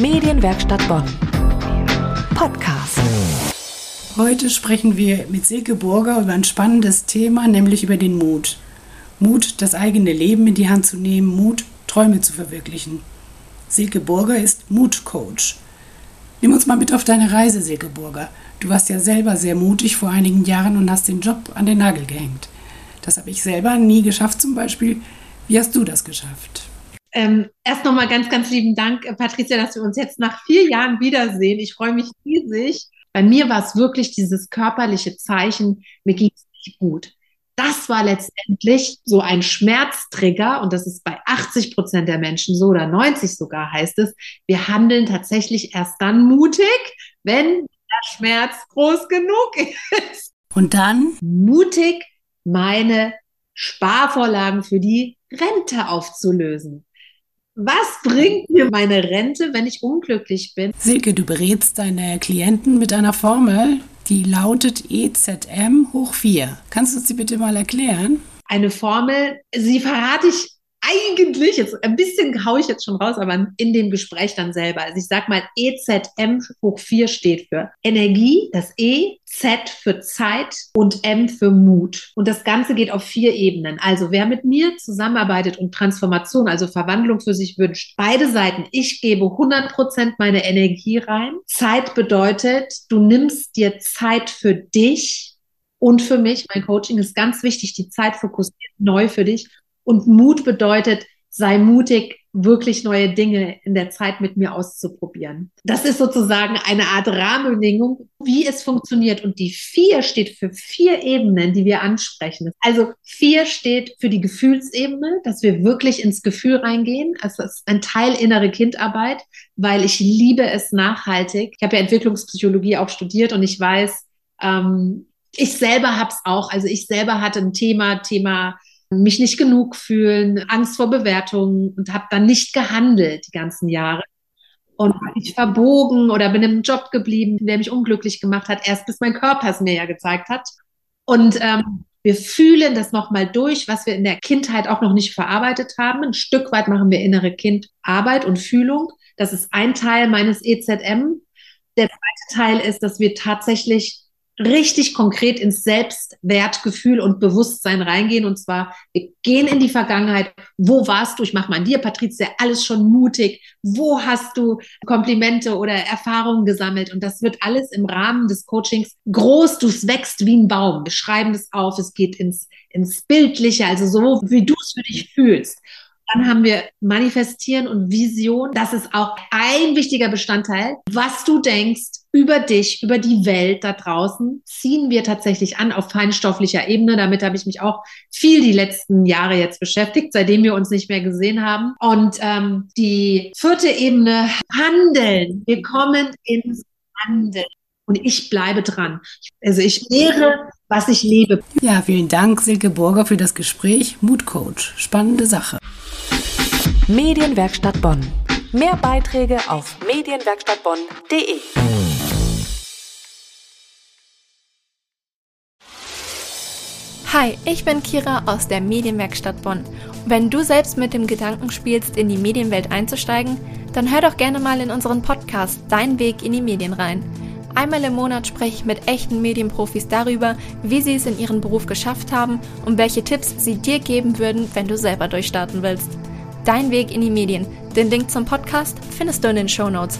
Medienwerkstatt Bonn. Podcast. Heute sprechen wir mit Silke Burger über ein spannendes Thema, nämlich über den Mut. Mut, das eigene Leben in die Hand zu nehmen, Mut, Träume zu verwirklichen. Silke Burger ist Mutcoach. Nimm uns mal mit auf deine Reise, Silke Burger. Du warst ja selber sehr mutig vor einigen Jahren und hast den Job an den Nagel gehängt. Das habe ich selber nie geschafft zum Beispiel. Wie hast du das geschafft? Ähm, erst nochmal ganz, ganz lieben Dank, äh, Patricia, dass wir uns jetzt nach vier Jahren wiedersehen. Ich freue mich riesig. Bei mir war es wirklich dieses körperliche Zeichen, mir ging es nicht gut. Das war letztendlich so ein Schmerztrigger und das ist bei 80 Prozent der Menschen so oder 90 sogar heißt es. Wir handeln tatsächlich erst dann mutig, wenn der Schmerz groß genug ist. Und dann? Mutig meine Sparvorlagen für die Rente aufzulösen. Was bringt mir meine Rente, wenn ich unglücklich bin? Silke, du berätst deine Klienten mit einer Formel, die lautet EZM hoch 4. Kannst du sie bitte mal erklären? Eine Formel, sie verrate ich eigentlich, jetzt ein bisschen haue ich jetzt schon raus, aber in dem Gespräch dann selber. Also ich sag mal, EZM hoch 4 steht für Energie, das E, Z für Zeit und M für Mut. Und das Ganze geht auf vier Ebenen. Also wer mit mir zusammenarbeitet und Transformation, also Verwandlung für sich wünscht, beide Seiten, ich gebe 100 Prozent meine Energie rein. Zeit bedeutet, du nimmst dir Zeit für dich und für mich. Mein Coaching ist ganz wichtig, die Zeit fokussiert neu für dich und Mut bedeutet, sei mutig, wirklich neue Dinge in der Zeit mit mir auszuprobieren. Das ist sozusagen eine Art Rahmenbedingung, wie es funktioniert. Und die vier steht für vier Ebenen, die wir ansprechen. Also vier steht für die Gefühlsebene, dass wir wirklich ins Gefühl reingehen. Also es ist ein Teil innere Kindarbeit, weil ich liebe es nachhaltig. Ich habe ja Entwicklungspsychologie auch studiert und ich weiß, ähm, ich selber habe es auch. Also ich selber hatte ein Thema, Thema mich nicht genug fühlen, Angst vor Bewertungen und habe dann nicht gehandelt die ganzen Jahre. Und ich verbogen oder bin im Job geblieben, der mich unglücklich gemacht hat, erst bis mein Körper es mir ja gezeigt hat. Und ähm, wir fühlen das nochmal durch, was wir in der Kindheit auch noch nicht verarbeitet haben. Ein Stück weit machen wir innere Kindarbeit und Fühlung. Das ist ein Teil meines EZM. Der zweite Teil ist, dass wir tatsächlich richtig konkret ins Selbstwertgefühl und Bewusstsein reingehen. Und zwar, wir gehen in die Vergangenheit. Wo warst du? Ich mache mal an dir, Patrizia, alles schon mutig. Wo hast du Komplimente oder Erfahrungen gesammelt? Und das wird alles im Rahmen des Coachings groß. Du wächst wie ein Baum. Wir schreiben das auf. Es geht ins, ins Bildliche, also so, wie du es für dich fühlst. Dann haben wir Manifestieren und Vision. Das ist auch ein wichtiger Bestandteil. Was du denkst über dich, über die Welt da draußen, ziehen wir tatsächlich an auf feinstofflicher Ebene. Damit habe ich mich auch viel die letzten Jahre jetzt beschäftigt, seitdem wir uns nicht mehr gesehen haben. Und ähm, die vierte Ebene, Handeln. Wir kommen ins Handeln. Und ich bleibe dran. Also ich lehre, was ich lebe. Ja, vielen Dank, Silke Burger, für das Gespräch. Mutcoach. Spannende Sache. Medienwerkstatt Bonn. Mehr Beiträge auf medienwerkstattbonn.de. Hi, ich bin Kira aus der Medienwerkstatt Bonn. wenn du selbst mit dem Gedanken spielst, in die Medienwelt einzusteigen, dann hör doch gerne mal in unseren Podcast Dein Weg in die Medien rein. Einmal im Monat spreche ich mit echten Medienprofis darüber, wie sie es in ihrem Beruf geschafft haben und welche Tipps sie dir geben würden, wenn du selber durchstarten willst. Dein Weg in die Medien. Den Link zum Podcast findest du in den Show Notes.